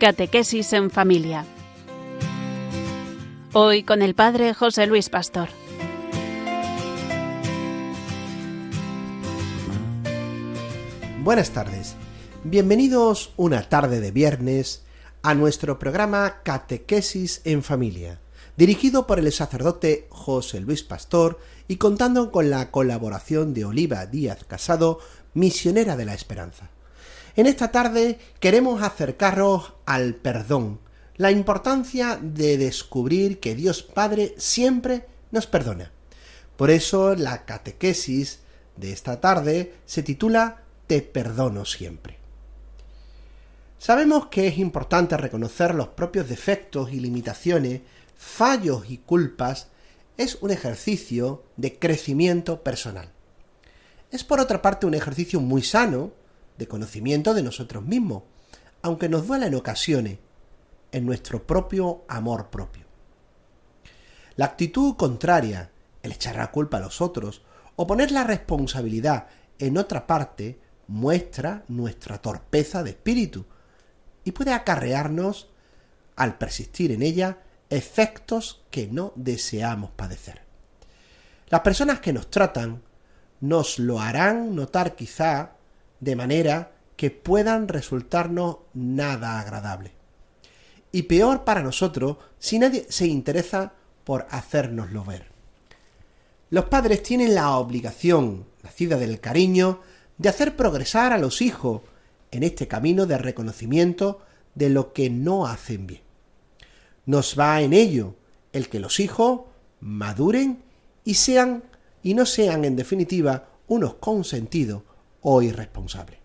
Catequesis en familia. Hoy con el Padre José Luis Pastor. Buenas tardes. Bienvenidos una tarde de viernes a nuestro programa Catequesis en familia, dirigido por el sacerdote José Luis Pastor y contando con la colaboración de Oliva Díaz Casado, misionera de la esperanza. En esta tarde queremos acercaros al perdón, la importancia de descubrir que Dios Padre siempre nos perdona. Por eso la catequesis de esta tarde se titula Te perdono siempre. Sabemos que es importante reconocer los propios defectos y limitaciones, fallos y culpas, es un ejercicio de crecimiento personal. Es por otra parte un ejercicio muy sano de conocimiento de nosotros mismos, aunque nos duela en ocasiones, en nuestro propio amor propio. La actitud contraria, el echar la culpa a los otros o poner la responsabilidad en otra parte, muestra nuestra torpeza de espíritu y puede acarrearnos, al persistir en ella, efectos que no deseamos padecer. Las personas que nos tratan nos lo harán notar quizá de manera que puedan resultarnos nada agradable. Y peor para nosotros si nadie se interesa por hacérnoslo ver. Los padres tienen la obligación, nacida del cariño, de hacer progresar a los hijos en este camino de reconocimiento de lo que no hacen bien. Nos va en ello el que los hijos maduren y sean y no sean en definitiva unos consentidos o irresponsable.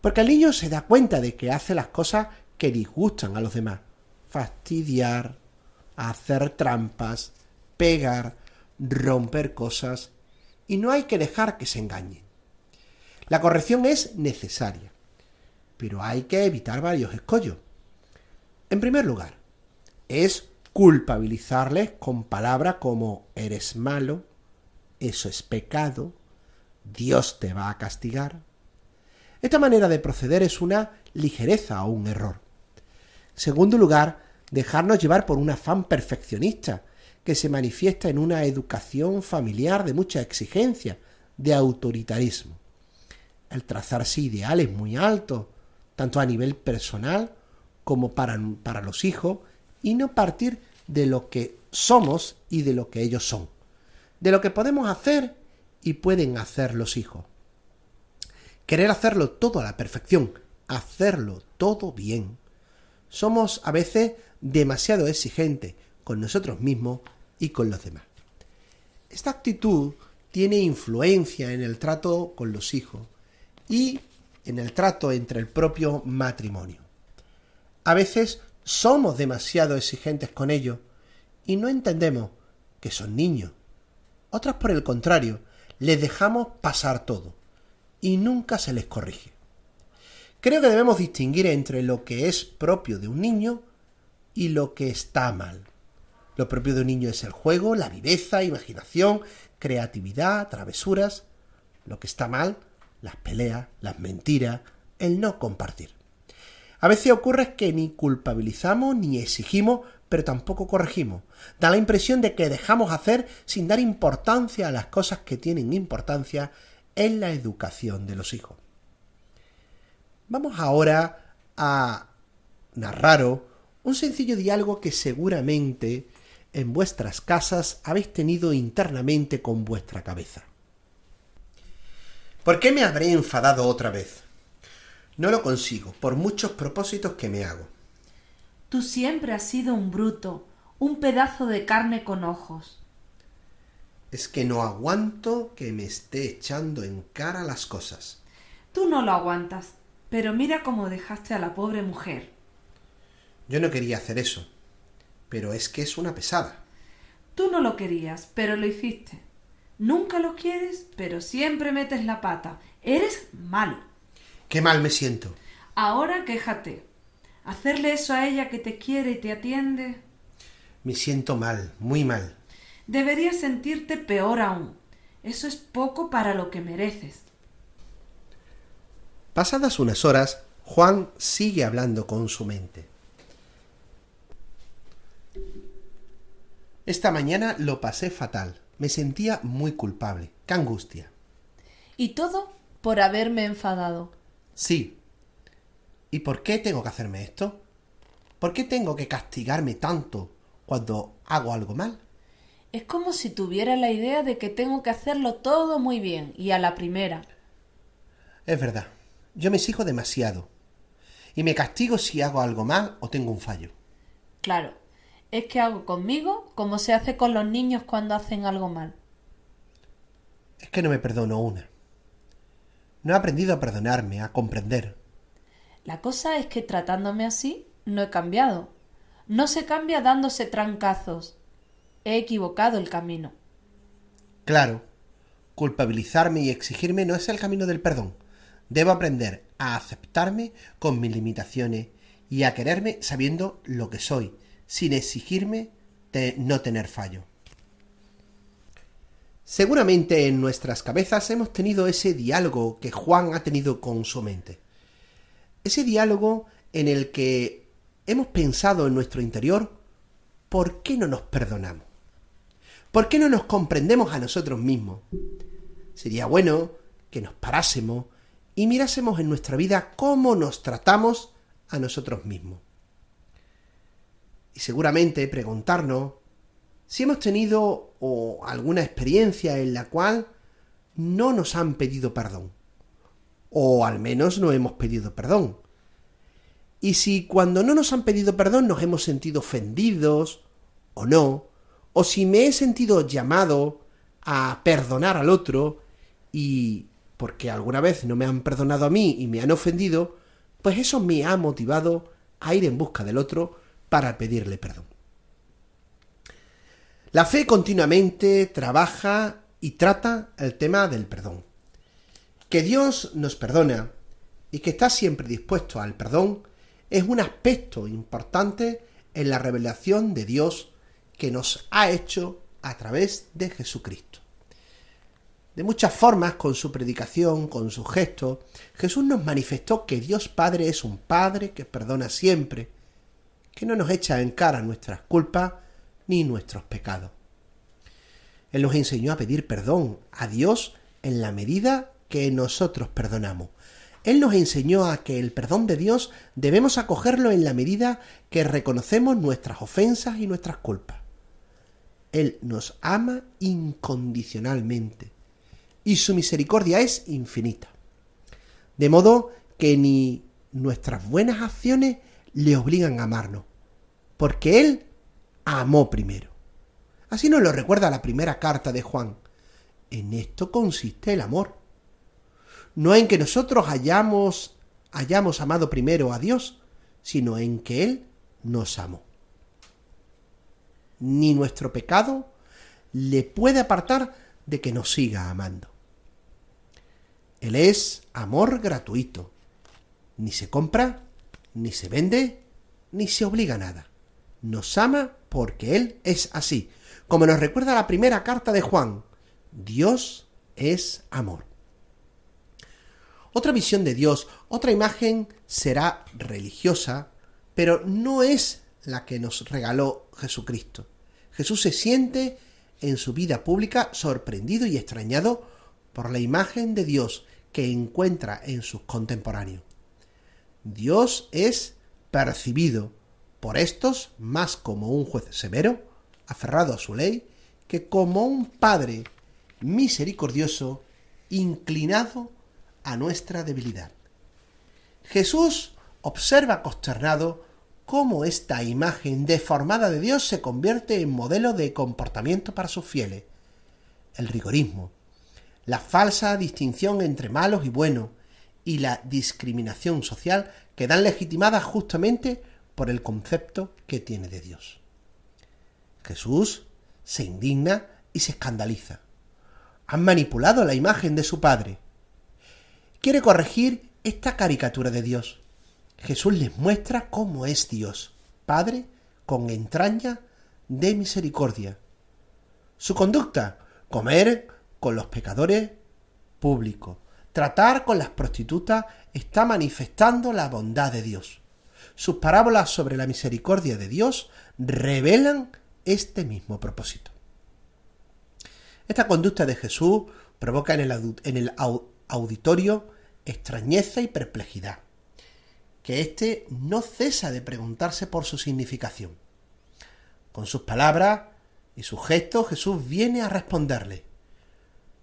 Porque el niño se da cuenta de que hace las cosas que disgustan a los demás. Fastidiar, hacer trampas, pegar, romper cosas, y no hay que dejar que se engañe. La corrección es necesaria, pero hay que evitar varios escollos. En primer lugar, es culpabilizarles con palabras como eres malo, eso es pecado, Dios te va a castigar. Esta manera de proceder es una ligereza o un error. segundo lugar, dejarnos llevar por un afán perfeccionista que se manifiesta en una educación familiar de mucha exigencia, de autoritarismo. El trazarse ideales muy altos, tanto a nivel personal como para, para los hijos, y no partir de lo que somos y de lo que ellos son, de lo que podemos hacer y pueden hacer los hijos. Querer hacerlo todo a la perfección, hacerlo todo bien. Somos a veces demasiado exigentes con nosotros mismos y con los demás. Esta actitud tiene influencia en el trato con los hijos y en el trato entre el propio matrimonio. A veces somos demasiado exigentes con ellos y no entendemos que son niños. Otras, por el contrario, les dejamos pasar todo y nunca se les corrige. Creo que debemos distinguir entre lo que es propio de un niño y lo que está mal. Lo propio de un niño es el juego, la viveza, imaginación, creatividad, travesuras. Lo que está mal, las peleas, las mentiras, el no compartir. A veces ocurre que ni culpabilizamos ni exigimos pero tampoco corregimos. Da la impresión de que dejamos hacer sin dar importancia a las cosas que tienen importancia en la educación de los hijos. Vamos ahora a narraros un sencillo diálogo que seguramente en vuestras casas habéis tenido internamente con vuestra cabeza. ¿Por qué me habré enfadado otra vez? No lo consigo, por muchos propósitos que me hago. Tú siempre has sido un bruto, un pedazo de carne con ojos. Es que no aguanto que me esté echando en cara las cosas. Tú no lo aguantas, pero mira cómo dejaste a la pobre mujer. Yo no quería hacer eso, pero es que es una pesada. Tú no lo querías, pero lo hiciste. Nunca lo quieres, pero siempre metes la pata. Eres malo. Qué mal me siento. Ahora quéjate. Hacerle eso a ella que te quiere y te atiende. Me siento mal, muy mal. Deberías sentirte peor aún. Eso es poco para lo que mereces. Pasadas unas horas, Juan sigue hablando con su mente. Esta mañana lo pasé fatal. Me sentía muy culpable. ¡Qué angustia! Y todo por haberme enfadado. Sí. ¿Y por qué tengo que hacerme esto? ¿Por qué tengo que castigarme tanto cuando hago algo mal? Es como si tuviera la idea de que tengo que hacerlo todo muy bien y a la primera. Es verdad. Yo me exijo demasiado. Y me castigo si hago algo mal o tengo un fallo. Claro, es que hago conmigo como se hace con los niños cuando hacen algo mal. Es que no me perdono una. No he aprendido a perdonarme, a comprender. La cosa es que tratándome así no he cambiado. No se cambia dándose trancazos. He equivocado el camino. Claro, culpabilizarme y exigirme no es el camino del perdón. Debo aprender a aceptarme con mis limitaciones y a quererme sabiendo lo que soy, sin exigirme de no tener fallo. Seguramente en nuestras cabezas hemos tenido ese diálogo que Juan ha tenido con su mente. Ese diálogo en el que hemos pensado en nuestro interior, ¿por qué no nos perdonamos? ¿Por qué no nos comprendemos a nosotros mismos? Sería bueno que nos parásemos y mirásemos en nuestra vida cómo nos tratamos a nosotros mismos. Y seguramente preguntarnos si hemos tenido alguna experiencia en la cual no nos han pedido perdón. O al menos no hemos pedido perdón. Y si cuando no nos han pedido perdón nos hemos sentido ofendidos o no, o si me he sentido llamado a perdonar al otro y porque alguna vez no me han perdonado a mí y me han ofendido, pues eso me ha motivado a ir en busca del otro para pedirle perdón. La fe continuamente trabaja y trata el tema del perdón. Que Dios nos perdona y que está siempre dispuesto al perdón es un aspecto importante en la revelación de Dios que nos ha hecho a través de Jesucristo. De muchas formas, con su predicación, con su gesto, Jesús nos manifestó que Dios Padre es un Padre que perdona siempre, que no nos echa en cara nuestras culpas ni nuestros pecados. Él nos enseñó a pedir perdón a Dios en la medida que nosotros perdonamos. Él nos enseñó a que el perdón de Dios debemos acogerlo en la medida que reconocemos nuestras ofensas y nuestras culpas. Él nos ama incondicionalmente y su misericordia es infinita. De modo que ni nuestras buenas acciones le obligan a amarnos, porque Él amó primero. Así nos lo recuerda la primera carta de Juan. En esto consiste el amor. No en que nosotros hayamos, hayamos amado primero a Dios, sino en que Él nos amó. Ni nuestro pecado le puede apartar de que nos siga amando. Él es amor gratuito. Ni se compra, ni se vende, ni se obliga a nada. Nos ama porque Él es así, como nos recuerda la primera carta de Juan, Dios es amor. Otra visión de Dios, otra imagen será religiosa, pero no es la que nos regaló Jesucristo. Jesús se siente en su vida pública sorprendido y extrañado por la imagen de Dios que encuentra en sus contemporáneos. Dios es percibido por estos más como un juez severo aferrado a su ley, que como un Padre misericordioso, inclinado a nuestra debilidad. Jesús observa consternado cómo esta imagen deformada de Dios se convierte en modelo de comportamiento para sus fieles. El rigorismo, la falsa distinción entre malos y buenos y la discriminación social quedan legitimadas justamente por el concepto que tiene de Dios. Jesús se indigna y se escandaliza. Han manipulado la imagen de su Padre. Quiere corregir esta caricatura de Dios. Jesús les muestra cómo es Dios, Padre con entraña de misericordia. Su conducta, comer con los pecadores públicos, tratar con las prostitutas está manifestando la bondad de Dios. Sus parábolas sobre la misericordia de Dios revelan este mismo propósito. Esta conducta de Jesús provoca en el, auditorio extrañeza y perplejidad, que éste no cesa de preguntarse por su significación. Con sus palabras y sus gestos Jesús viene a responderle,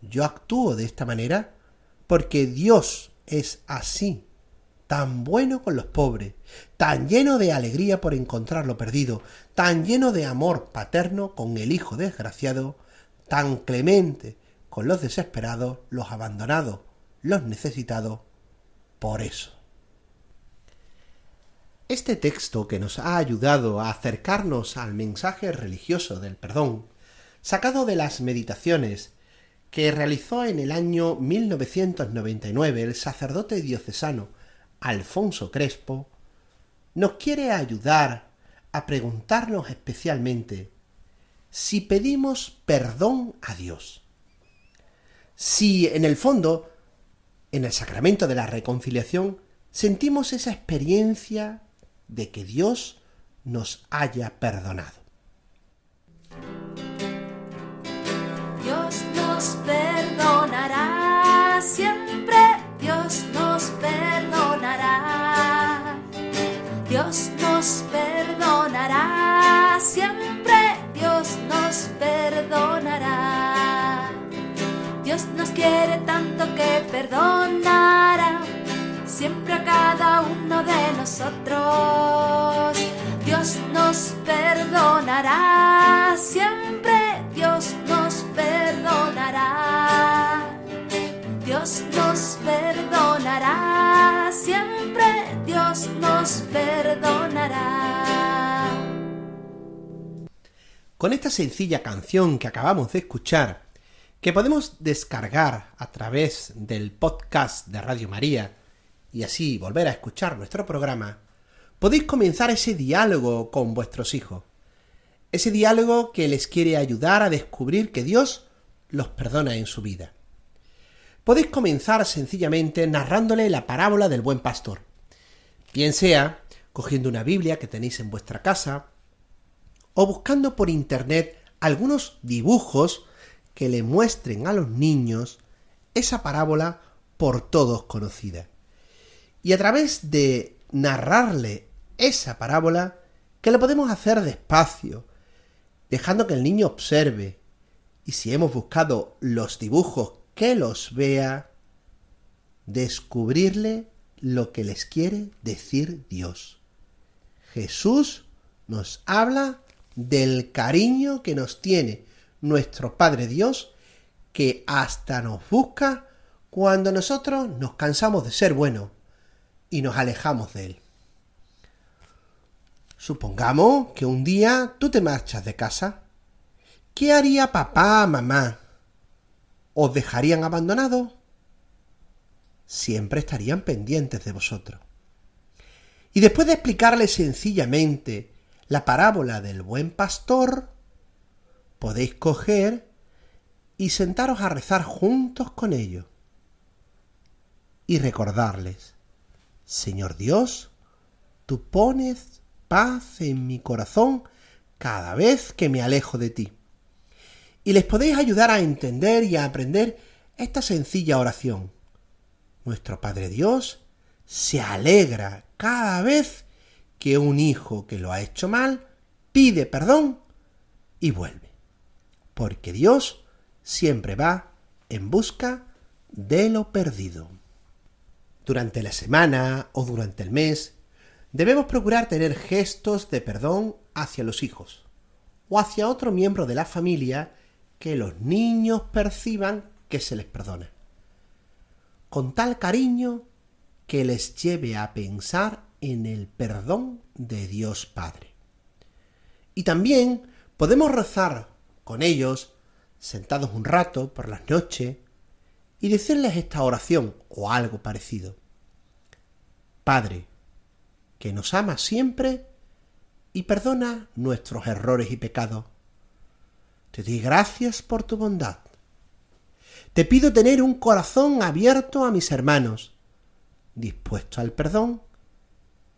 yo actúo de esta manera porque Dios es así, tan bueno con los pobres, tan lleno de alegría por encontrar lo perdido, tan lleno de amor paterno con el hijo desgraciado, tan clemente con los desesperados, los abandonados, los necesitados, por eso. Este texto que nos ha ayudado a acercarnos al mensaje religioso del perdón, sacado de las meditaciones que realizó en el año 1999 el sacerdote diocesano Alfonso Crespo, nos quiere ayudar a preguntarnos especialmente si pedimos perdón a Dios. Si en el fondo, en el sacramento de la reconciliación, sentimos esa experiencia de que Dios nos haya perdonado. Quiere tanto que perdonará siempre a cada uno de nosotros. Dios nos perdonará, siempre Dios nos perdonará. Dios nos perdonará, siempre Dios nos perdonará. Con esta sencilla canción que acabamos de escuchar, que podemos descargar a través del podcast de Radio María y así volver a escuchar nuestro programa, podéis comenzar ese diálogo con vuestros hijos. Ese diálogo que les quiere ayudar a descubrir que Dios los perdona en su vida. Podéis comenzar sencillamente narrándole la parábola del buen pastor. Bien sea cogiendo una Biblia que tenéis en vuestra casa o buscando por internet algunos dibujos que le muestren a los niños esa parábola por todos conocida. Y a través de narrarle esa parábola, que lo podemos hacer despacio, dejando que el niño observe, y si hemos buscado los dibujos, que los vea, descubrirle lo que les quiere decir Dios. Jesús nos habla del cariño que nos tiene nuestro Padre Dios, que hasta nos busca cuando nosotros nos cansamos de ser buenos y nos alejamos de él. Supongamos que un día tú te marchas de casa. ¿Qué haría papá, mamá? ¿Os dejarían abandonados? Siempre estarían pendientes de vosotros. Y después de explicarle sencillamente la parábola del buen pastor, podéis coger y sentaros a rezar juntos con ellos y recordarles Señor Dios, tú pones paz en mi corazón cada vez que me alejo de ti. Y les podéis ayudar a entender y a aprender esta sencilla oración. Nuestro Padre Dios se alegra cada vez que un hijo que lo ha hecho mal pide perdón y vuelve. Porque Dios siempre va en busca de lo perdido durante la semana o durante el mes, debemos procurar tener gestos de perdón hacia los hijos o hacia otro miembro de la familia que los niños perciban que se les perdona. Con tal cariño que les lleve a pensar en el perdón de Dios Padre. Y también podemos rezar con ellos, sentados un rato por las noches, y decirles esta oración o algo parecido. Padre, que nos ama siempre y perdona nuestros errores y pecados. Te doy gracias por tu bondad. Te pido tener un corazón abierto a mis hermanos, dispuesto al perdón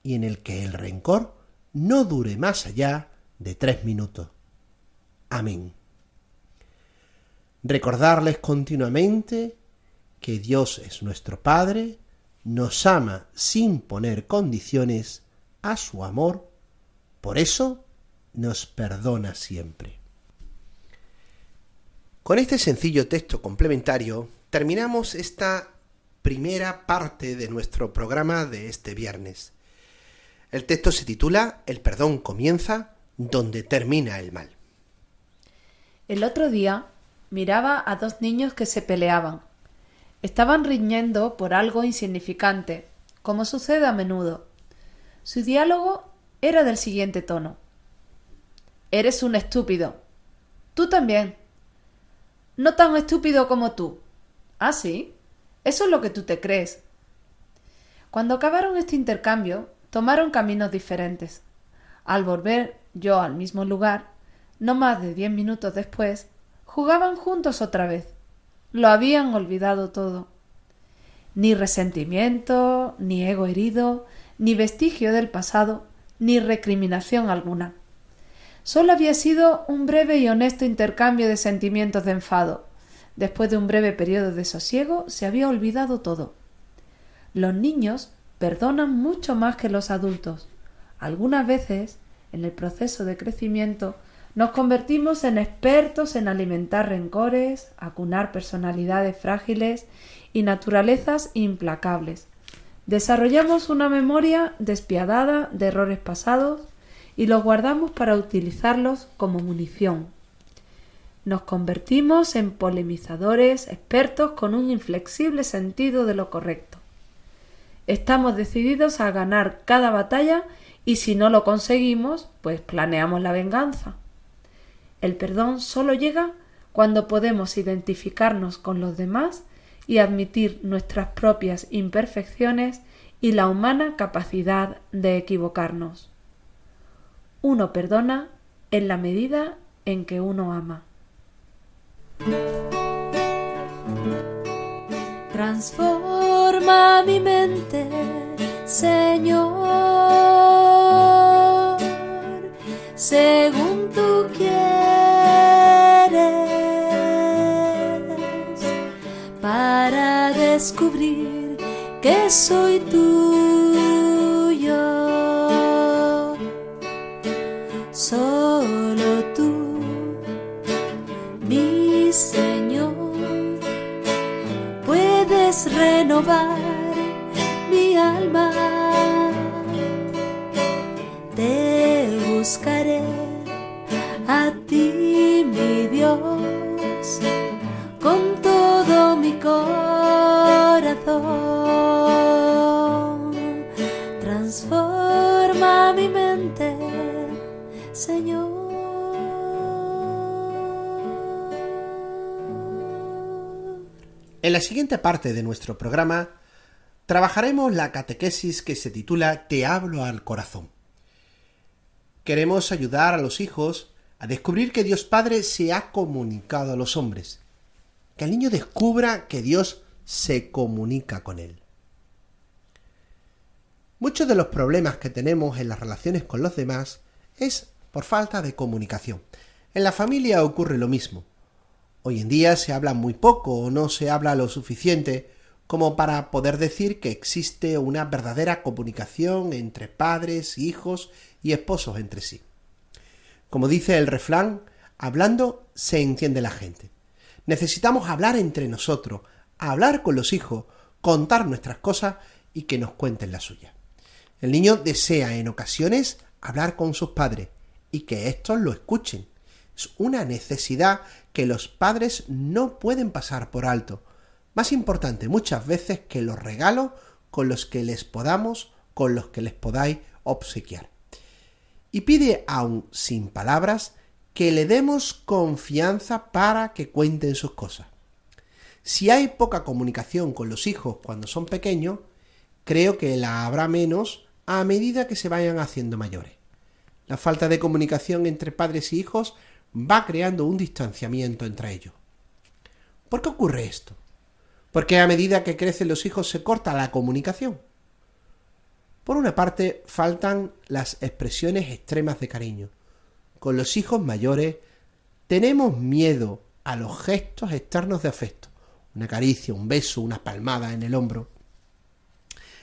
y en el que el rencor no dure más allá de tres minutos. Amén. Recordarles continuamente que Dios es nuestro Padre, nos ama sin poner condiciones a su amor, por eso nos perdona siempre. Con este sencillo texto complementario terminamos esta primera parte de nuestro programa de este viernes. El texto se titula El perdón comienza donde termina el mal. El otro día miraba a dos niños que se peleaban. Estaban riñendo por algo insignificante, como sucede a menudo. Su diálogo era del siguiente tono. Eres un estúpido. Tú también. No tan estúpido como tú. Ah, sí. Eso es lo que tú te crees. Cuando acabaron este intercambio, tomaron caminos diferentes. Al volver yo al mismo lugar, no más de diez minutos después, jugaban juntos otra vez. Lo habían olvidado todo. Ni resentimiento, ni ego herido, ni vestigio del pasado, ni recriminación alguna. Solo había sido un breve y honesto intercambio de sentimientos de enfado. Después de un breve periodo de sosiego se había olvidado todo. Los niños perdonan mucho más que los adultos. Algunas veces, en el proceso de crecimiento, nos convertimos en expertos en alimentar rencores, acunar personalidades frágiles y naturalezas implacables. Desarrollamos una memoria despiadada de errores pasados y los guardamos para utilizarlos como munición. Nos convertimos en polemizadores expertos con un inflexible sentido de lo correcto. Estamos decididos a ganar cada batalla y si no lo conseguimos, pues planeamos la venganza. El perdón solo llega cuando podemos identificarnos con los demás y admitir nuestras propias imperfecciones y la humana capacidad de equivocarnos. Uno perdona en la medida en que uno ama. Transforma mi mente, que parte de nuestro programa trabajaremos la catequesis que se titula Te hablo al corazón. Queremos ayudar a los hijos a descubrir que Dios Padre se ha comunicado a los hombres, que el niño descubra que Dios se comunica con él. Muchos de los problemas que tenemos en las relaciones con los demás es por falta de comunicación. En la familia ocurre lo mismo. Hoy en día se habla muy poco o no se habla lo suficiente como para poder decir que existe una verdadera comunicación entre padres, hijos y esposos entre sí. Como dice el refrán, hablando se entiende la gente. Necesitamos hablar entre nosotros, hablar con los hijos, contar nuestras cosas y que nos cuenten la suya. El niño desea en ocasiones hablar con sus padres y que éstos lo escuchen. Es una necesidad que los padres no pueden pasar por alto. Más importante muchas veces que los regalos con los que les podamos, con los que les podáis obsequiar. Y pide aún sin palabras que le demos confianza para que cuenten sus cosas. Si hay poca comunicación con los hijos cuando son pequeños, creo que la habrá menos a medida que se vayan haciendo mayores. La falta de comunicación entre padres y hijos va creando un distanciamiento entre ellos. ¿Por qué ocurre esto? Porque a medida que crecen los hijos se corta la comunicación. Por una parte, faltan las expresiones extremas de cariño. Con los hijos mayores tenemos miedo a los gestos externos de afecto. Una caricia, un beso, una palmada en el hombro.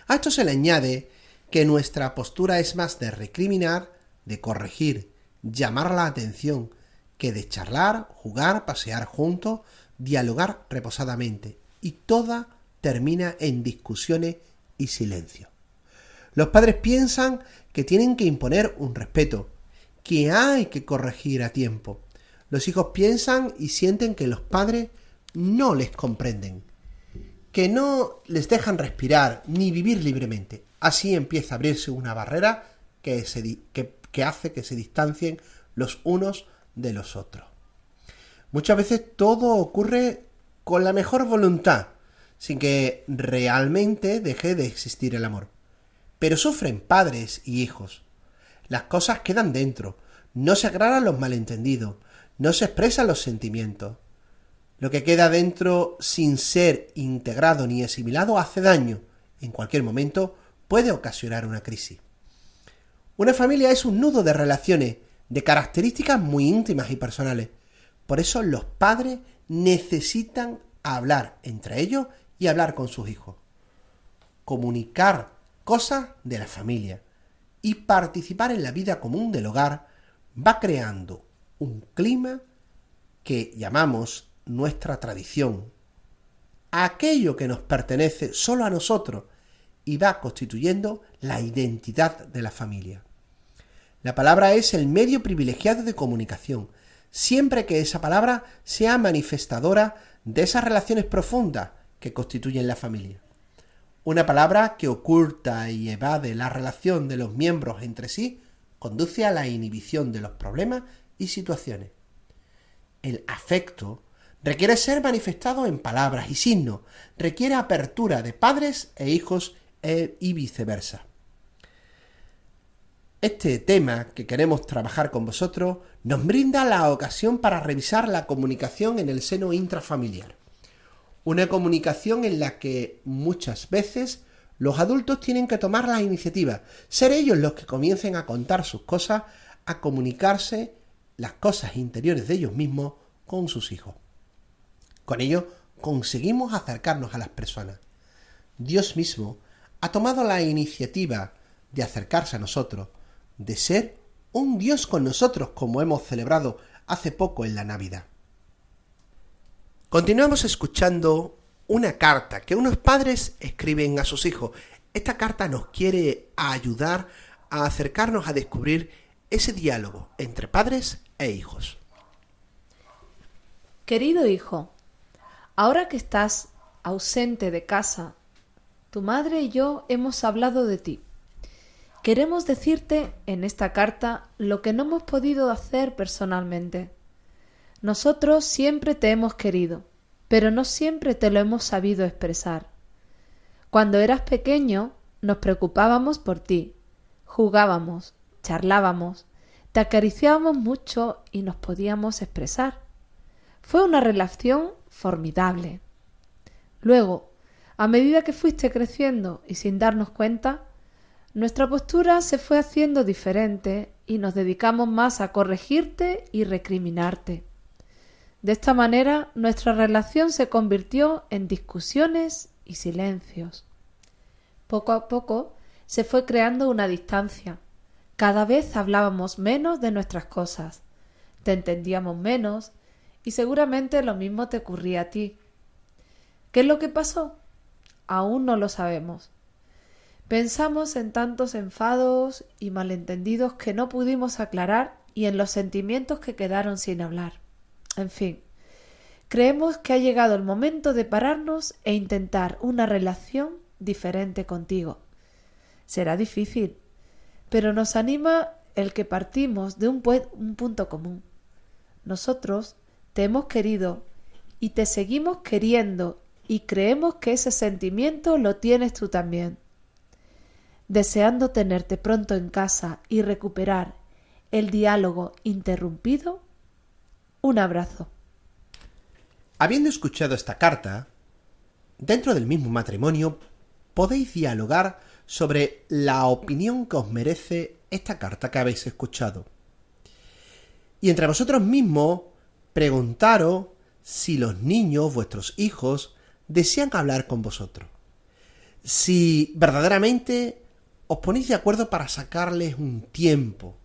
A esto se le añade que nuestra postura es más de recriminar, de corregir, llamar la atención, que de charlar, jugar, pasear juntos, dialogar reposadamente, y toda termina en discusiones y silencio. Los padres piensan que tienen que imponer un respeto, que hay que corregir a tiempo. Los hijos piensan y sienten que los padres no les comprenden, que no les dejan respirar ni vivir libremente. Así empieza a abrirse una barrera que, que hace que se distancien los unos de los otros. Muchas veces todo ocurre con la mejor voluntad, sin que realmente deje de existir el amor. Pero sufren padres y hijos. Las cosas quedan dentro, no se aclaran los malentendidos, no se expresan los sentimientos. Lo que queda dentro sin ser integrado ni asimilado hace daño. En cualquier momento puede ocasionar una crisis. Una familia es un nudo de relaciones de características muy íntimas y personales. Por eso los padres necesitan hablar entre ellos y hablar con sus hijos. Comunicar cosas de la familia y participar en la vida común del hogar va creando un clima que llamamos nuestra tradición. Aquello que nos pertenece solo a nosotros y va constituyendo la identidad de la familia. La palabra es el medio privilegiado de comunicación, siempre que esa palabra sea manifestadora de esas relaciones profundas que constituyen la familia. Una palabra que oculta y evade la relación de los miembros entre sí conduce a la inhibición de los problemas y situaciones. El afecto requiere ser manifestado en palabras y signos, requiere apertura de padres e hijos e, y viceversa. Este tema que queremos trabajar con vosotros nos brinda la ocasión para revisar la comunicación en el seno intrafamiliar. Una comunicación en la que muchas veces los adultos tienen que tomar la iniciativa, ser ellos los que comiencen a contar sus cosas, a comunicarse las cosas interiores de ellos mismos con sus hijos. Con ello conseguimos acercarnos a las personas. Dios mismo ha tomado la iniciativa de acercarse a nosotros, de ser un Dios con nosotros como hemos celebrado hace poco en la Navidad. Continuamos escuchando una carta que unos padres escriben a sus hijos. Esta carta nos quiere ayudar a acercarnos a descubrir ese diálogo entre padres e hijos. Querido hijo, ahora que estás ausente de casa, tu madre y yo hemos hablado de ti. Queremos decirte en esta carta lo que no hemos podido hacer personalmente. Nosotros siempre te hemos querido, pero no siempre te lo hemos sabido expresar. Cuando eras pequeño, nos preocupábamos por ti, jugábamos, charlábamos, te acariciábamos mucho y nos podíamos expresar. Fue una relación formidable. Luego, a medida que fuiste creciendo y sin darnos cuenta, nuestra postura se fue haciendo diferente y nos dedicamos más a corregirte y recriminarte. De esta manera nuestra relación se convirtió en discusiones y silencios. Poco a poco se fue creando una distancia. Cada vez hablábamos menos de nuestras cosas, te entendíamos menos y seguramente lo mismo te ocurría a ti. ¿Qué es lo que pasó? Aún no lo sabemos. Pensamos en tantos enfados y malentendidos que no pudimos aclarar y en los sentimientos que quedaron sin hablar. En fin, creemos que ha llegado el momento de pararnos e intentar una relación diferente contigo. Será difícil, pero nos anima el que partimos de un, un punto común. Nosotros te hemos querido y te seguimos queriendo y creemos que ese sentimiento lo tienes tú también deseando tenerte pronto en casa y recuperar el diálogo interrumpido, un abrazo. Habiendo escuchado esta carta, dentro del mismo matrimonio podéis dialogar sobre la opinión que os merece esta carta que habéis escuchado. Y entre vosotros mismos preguntaros si los niños, vuestros hijos, desean hablar con vosotros. Si verdaderamente os ponéis de acuerdo para sacarles un tiempo,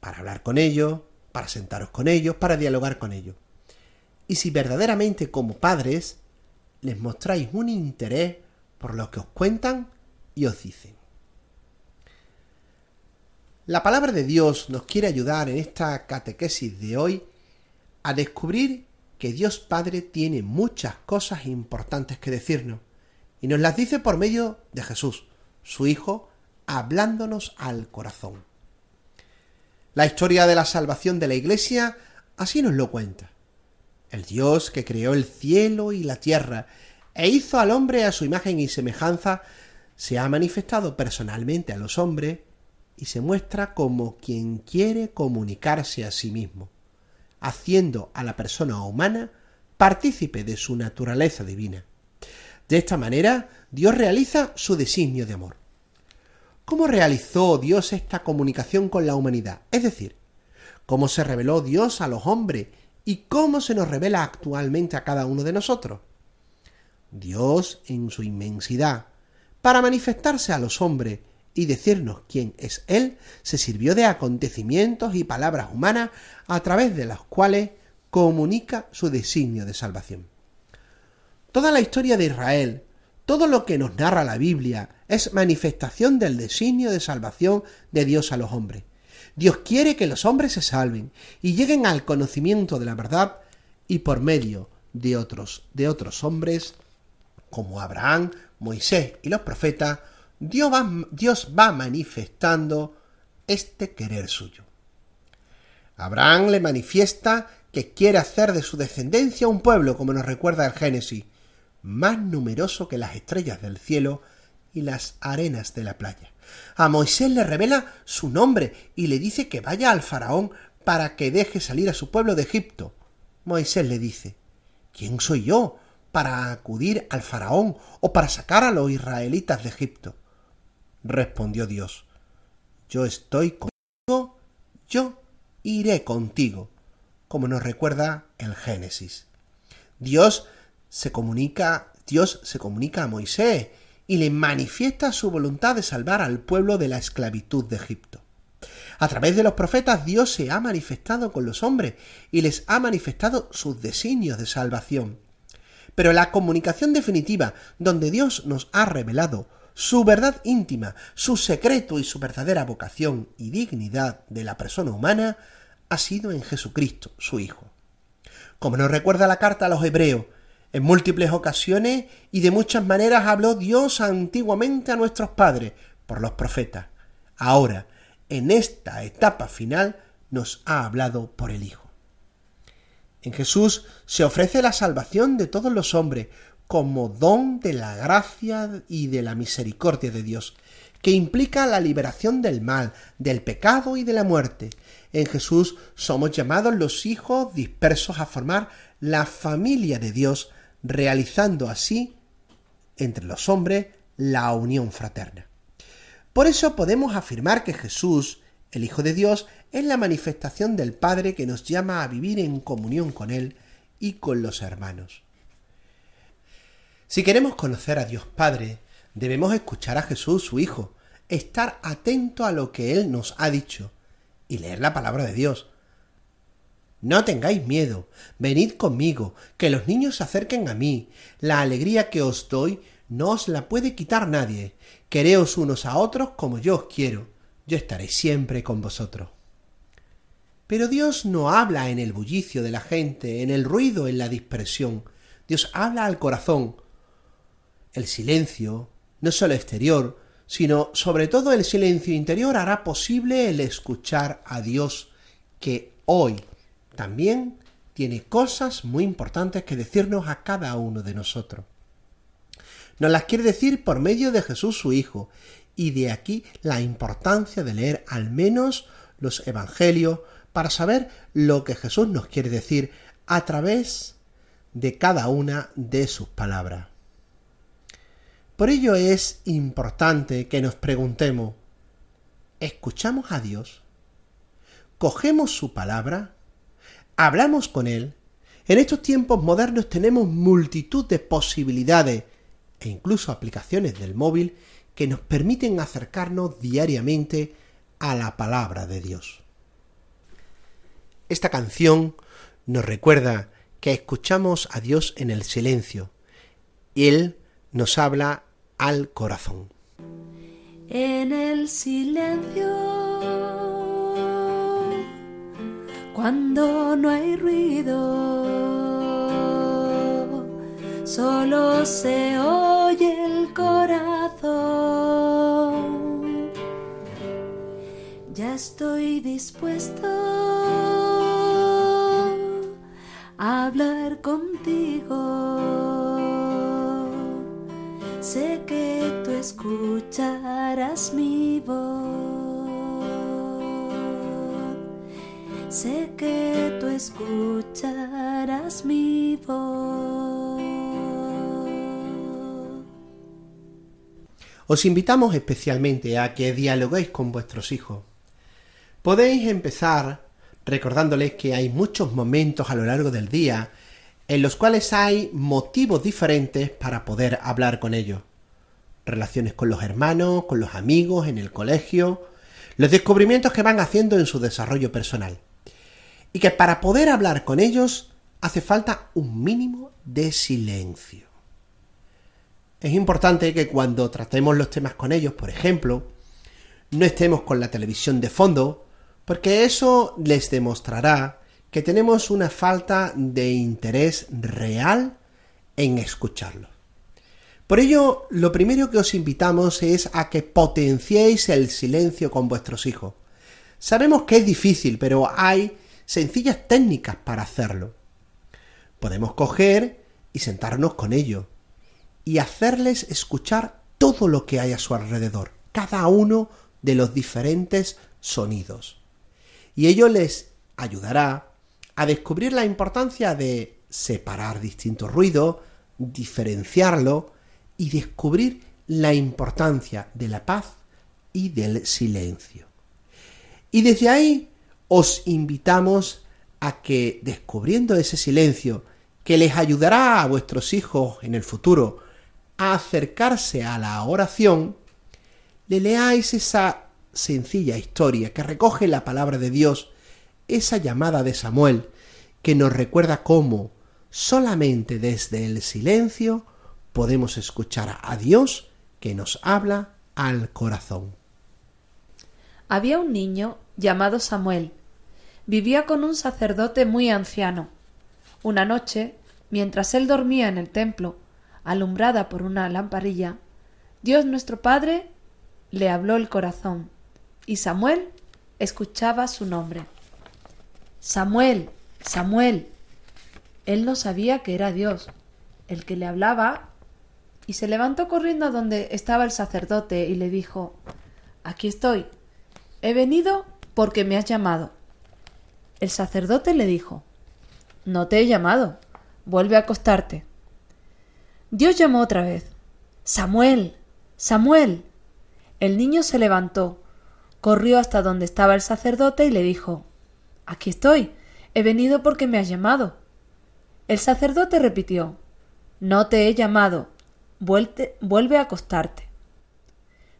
para hablar con ellos, para sentaros con ellos, para dialogar con ellos. Y si verdaderamente como padres les mostráis un interés por lo que os cuentan y os dicen. La palabra de Dios nos quiere ayudar en esta catequesis de hoy a descubrir que Dios Padre tiene muchas cosas importantes que decirnos y nos las dice por medio de Jesús, su Hijo, hablándonos al corazón. La historia de la salvación de la Iglesia así nos lo cuenta. El Dios que creó el cielo y la tierra e hizo al hombre a su imagen y semejanza, se ha manifestado personalmente a los hombres y se muestra como quien quiere comunicarse a sí mismo, haciendo a la persona humana partícipe de su naturaleza divina. De esta manera, Dios realiza su designio de amor. ¿Cómo realizó Dios esta comunicación con la humanidad? Es decir, cómo se reveló Dios a los hombres y cómo se nos revela actualmente a cada uno de nosotros. Dios, en su inmensidad, para manifestarse a los hombres y decirnos quién es Él, se sirvió de acontecimientos y palabras humanas a través de las cuales comunica su designio de salvación. Toda la historia de Israel, todo lo que nos narra la Biblia, es manifestación del designio de salvación de Dios a los hombres. Dios quiere que los hombres se salven y lleguen al conocimiento de la verdad y por medio de otros, de otros hombres como Abraham, Moisés y los profetas, Dios va, Dios va manifestando este querer suyo. Abraham le manifiesta que quiere hacer de su descendencia un pueblo, como nos recuerda el Génesis, más numeroso que las estrellas del cielo y las arenas de la playa. A Moisés le revela su nombre y le dice que vaya al faraón para que deje salir a su pueblo de Egipto. Moisés le dice, ¿quién soy yo para acudir al faraón o para sacar a los israelitas de Egipto? respondió Dios, yo estoy contigo, yo iré contigo, como nos recuerda el Génesis. Dios se comunica, Dios se comunica a Moisés y le manifiesta su voluntad de salvar al pueblo de la esclavitud de Egipto. A través de los profetas Dios se ha manifestado con los hombres y les ha manifestado sus designios de salvación. Pero la comunicación definitiva, donde Dios nos ha revelado su verdad íntima, su secreto y su verdadera vocación y dignidad de la persona humana ha sido en Jesucristo, su Hijo. Como nos recuerda la carta a los hebreos, en múltiples ocasiones y de muchas maneras habló Dios antiguamente a nuestros padres por los profetas. Ahora, en esta etapa final, nos ha hablado por el Hijo. En Jesús se ofrece la salvación de todos los hombres como don de la gracia y de la misericordia de Dios, que implica la liberación del mal, del pecado y de la muerte. En Jesús somos llamados los hijos dispersos a formar la familia de Dios, realizando así entre los hombres la unión fraterna. Por eso podemos afirmar que Jesús, el Hijo de Dios, es la manifestación del Padre que nos llama a vivir en comunión con Él y con los hermanos. Si queremos conocer a Dios Padre, debemos escuchar a Jesús, su Hijo, estar atento a lo que Él nos ha dicho y leer la palabra de Dios. No tengáis miedo, venid conmigo, que los niños se acerquen a mí. La alegría que os doy no os la puede quitar nadie. Quereos unos a otros como yo os quiero. Yo estaré siempre con vosotros. Pero Dios no habla en el bullicio de la gente, en el ruido, en la dispersión. Dios habla al corazón, el silencio, no solo exterior, sino sobre todo el silencio interior hará posible el escuchar a Dios que hoy también tiene cosas muy importantes que decirnos a cada uno de nosotros. Nos las quiere decir por medio de Jesús su Hijo, y de aquí la importancia de leer al menos los Evangelios para saber lo que Jesús nos quiere decir a través de cada una de sus palabras. Por ello es importante que nos preguntemos, ¿escuchamos a Dios? ¿Cogemos su palabra? ¿Hablamos con Él? En estos tiempos modernos tenemos multitud de posibilidades e incluso aplicaciones del móvil que nos permiten acercarnos diariamente a la palabra de Dios. Esta canción nos recuerda que escuchamos a Dios en el silencio y Él nos habla al corazón. En el silencio, cuando no hay ruido, solo se oye el corazón. Ya estoy dispuesto hablar contigo. Sé que tú escucharás mi voz. Sé que tú escucharás mi voz. Os invitamos especialmente a que dialoguéis con vuestros hijos. Podéis empezar recordándoles que hay muchos momentos a lo largo del día en los cuales hay motivos diferentes para poder hablar con ellos. Relaciones con los hermanos, con los amigos, en el colegio, los descubrimientos que van haciendo en su desarrollo personal. Y que para poder hablar con ellos hace falta un mínimo de silencio. Es importante que cuando tratemos los temas con ellos, por ejemplo, no estemos con la televisión de fondo porque eso les demostrará que tenemos una falta de interés real en escucharlo. Por ello, lo primero que os invitamos es a que potenciéis el silencio con vuestros hijos. Sabemos que es difícil, pero hay sencillas técnicas para hacerlo. Podemos coger y sentarnos con ellos y hacerles escuchar todo lo que hay a su alrededor, cada uno de los diferentes sonidos y ello les ayudará a descubrir la importancia de separar distintos ruidos, diferenciarlo y descubrir la importancia de la paz y del silencio. Y desde ahí os invitamos a que descubriendo ese silencio que les ayudará a vuestros hijos en el futuro a acercarse a la oración, le leáis esa sencilla historia que recoge la palabra de Dios, esa llamada de Samuel, que nos recuerda cómo solamente desde el silencio podemos escuchar a Dios que nos habla al corazón. Había un niño llamado Samuel. Vivía con un sacerdote muy anciano. Una noche, mientras él dormía en el templo, alumbrada por una lamparilla, Dios nuestro Padre le habló el corazón y Samuel escuchaba su nombre. Samuel, Samuel. Él no sabía que era Dios, el que le hablaba, y se levantó corriendo a donde estaba el sacerdote y le dijo Aquí estoy. He venido porque me has llamado. El sacerdote le dijo No te he llamado. Vuelve a acostarte. Dios llamó otra vez Samuel. Samuel. El niño se levantó, corrió hasta donde estaba el sacerdote y le dijo Aquí estoy. He venido porque me has llamado. El sacerdote repitió No te he llamado. vuelve a acostarte.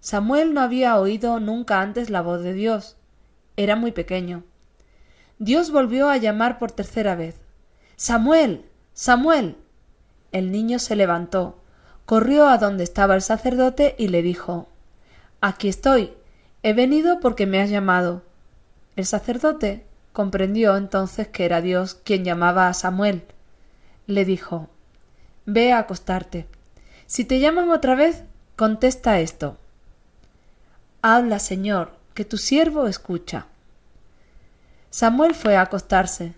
Samuel no había oído nunca antes la voz de Dios. Era muy pequeño. Dios volvió a llamar por tercera vez. Samuel. Samuel. El niño se levantó, corrió a donde estaba el sacerdote y le dijo Aquí estoy. He venido porque me has llamado. El sacerdote comprendió entonces que era Dios quien llamaba a Samuel. Le dijo Ve a acostarte. Si te llaman otra vez, contesta esto. Habla, Señor, que tu siervo escucha. Samuel fue a acostarse.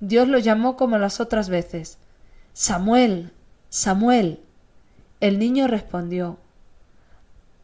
Dios lo llamó como las otras veces. Samuel, Samuel. El niño respondió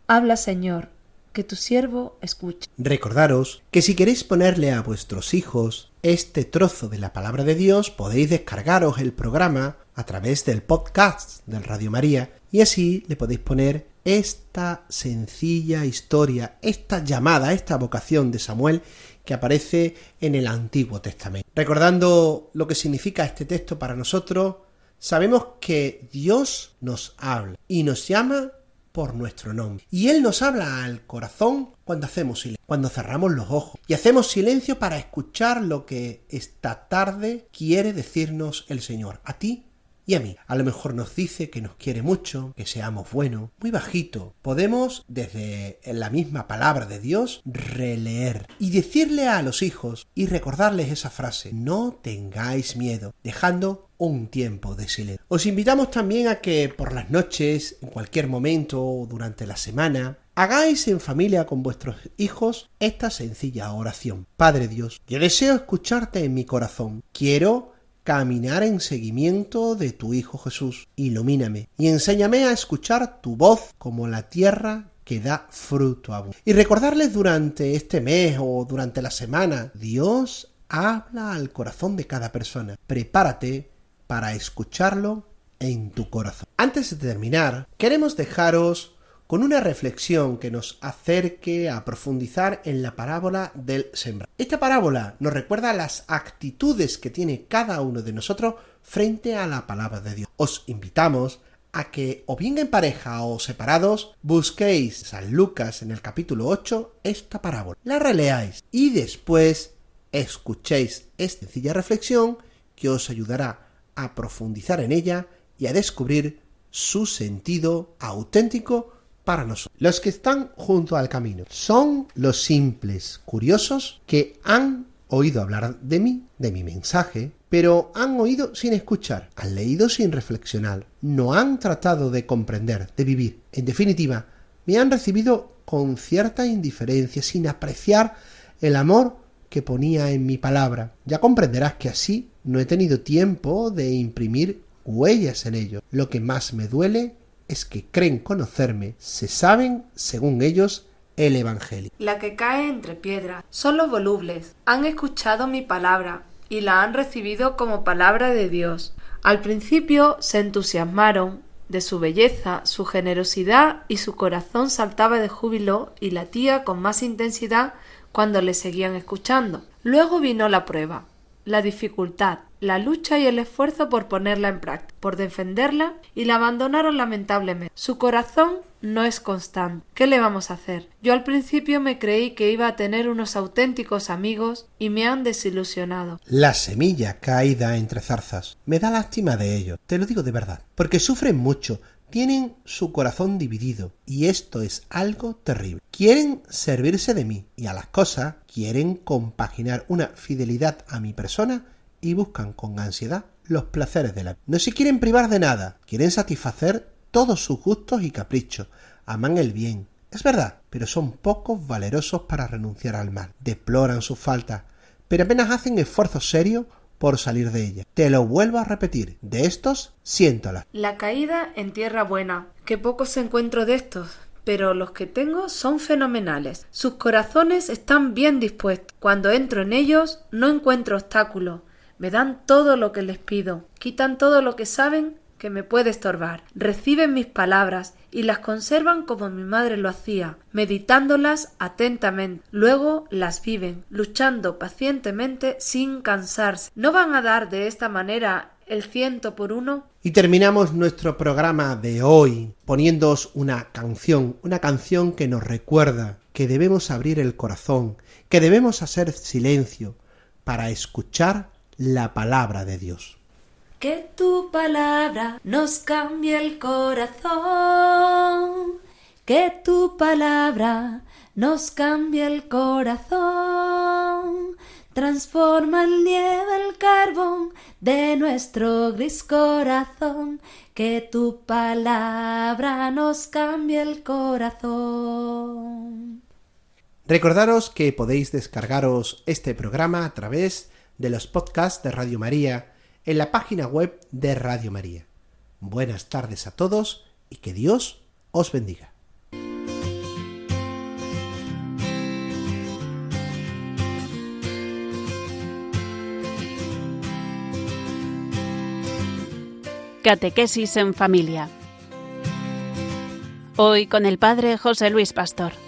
Habla, Señor, que tu siervo escuche. Recordaros que si queréis ponerle a vuestros hijos este trozo de la palabra de Dios, podéis descargaros el programa a través del podcast del Radio María y así le podéis poner esta sencilla historia, esta llamada, esta vocación de Samuel que aparece en el Antiguo Testamento. Recordando lo que significa este texto para nosotros, sabemos que Dios nos habla y nos llama por nuestro nombre. Y Él nos habla al corazón cuando hacemos silencio, cuando cerramos los ojos y hacemos silencio para escuchar lo que esta tarde quiere decirnos el Señor, a ti y a mí. A lo mejor nos dice que nos quiere mucho, que seamos buenos, muy bajito. Podemos, desde la misma palabra de Dios, releer y decirle a los hijos y recordarles esa frase, no tengáis miedo, dejando un tiempo de silencio. Os invitamos también a que por las noches, en cualquier momento durante la semana, hagáis en familia con vuestros hijos esta sencilla oración. Padre Dios, yo deseo escucharte en mi corazón. Quiero caminar en seguimiento de tu Hijo Jesús. Ilumíname y enséñame a escuchar tu voz como la tierra que da fruto a Y recordarles durante este mes o durante la semana, Dios habla al corazón de cada persona. Prepárate para escucharlo en tu corazón. Antes de terminar, queremos dejaros con una reflexión que nos acerque a profundizar en la parábola del sembrador. Esta parábola nos recuerda las actitudes que tiene cada uno de nosotros frente a la palabra de Dios. Os invitamos a que, o bien en pareja o separados, busquéis San Lucas en el capítulo 8 esta parábola, la releáis y después escuchéis esta sencilla reflexión que os ayudará a profundizar en ella y a descubrir su sentido auténtico para nosotros. Los que están junto al camino son los simples curiosos que han oído hablar de mí, de mi mensaje, pero han oído sin escuchar, han leído sin reflexionar, no han tratado de comprender, de vivir. En definitiva, me han recibido con cierta indiferencia, sin apreciar el amor que ponía en mi palabra. Ya comprenderás que así no he tenido tiempo de imprimir huellas en ello. Lo que más me duele es que creen conocerme, se saben, según ellos, el Evangelio. La que cae entre piedras son los volubles. Han escuchado mi palabra y la han recibido como palabra de Dios. Al principio se entusiasmaron de su belleza, su generosidad y su corazón saltaba de júbilo y latía con más intensidad cuando le seguían escuchando. Luego vino la prueba, la dificultad, la lucha y el esfuerzo por ponerla en práctica, por defenderla, y la abandonaron lamentablemente. Su corazón no es constante. ¿Qué le vamos a hacer? Yo al principio me creí que iba a tener unos auténticos amigos y me han desilusionado. La semilla caída entre zarzas. Me da lástima de ello, te lo digo de verdad, porque sufren mucho, tienen su corazón dividido y esto es algo terrible. Quieren servirse de mí y a las cosas, quieren compaginar una fidelidad a mi persona y buscan con ansiedad los placeres de la vida. No se quieren privar de nada, quieren satisfacer todos sus gustos y caprichos, aman el bien. Es verdad, pero son pocos valerosos para renunciar al mal. Deploran sus faltas, pero apenas hacen esfuerzos serios por salir de ella. Te lo vuelvo a repetir, de estos, siéntola. La caída en tierra buena, que pocos encuentro de estos, pero los que tengo son fenomenales. Sus corazones están bien dispuestos. Cuando entro en ellos no encuentro obstáculos me dan todo lo que les pido, quitan todo lo que saben que me puede estorbar, reciben mis palabras y las conservan como mi madre lo hacía, meditándolas atentamente. Luego las viven, luchando pacientemente sin cansarse. ¿No van a dar de esta manera el ciento por uno? Y terminamos nuestro programa de hoy poniéndoos una canción, una canción que nos recuerda que debemos abrir el corazón, que debemos hacer silencio para escuchar la palabra de Dios. Que tu palabra nos cambie el corazón. Que tu palabra nos cambie el corazón. Transforma el nieve el carbón de nuestro gris corazón. Que tu palabra nos cambie el corazón. Recordaros que podéis descargaros este programa a través de los podcasts de Radio María en la página web de Radio María. Buenas tardes a todos y que Dios os bendiga. Catequesis en familia. Hoy con el Padre José Luis Pastor.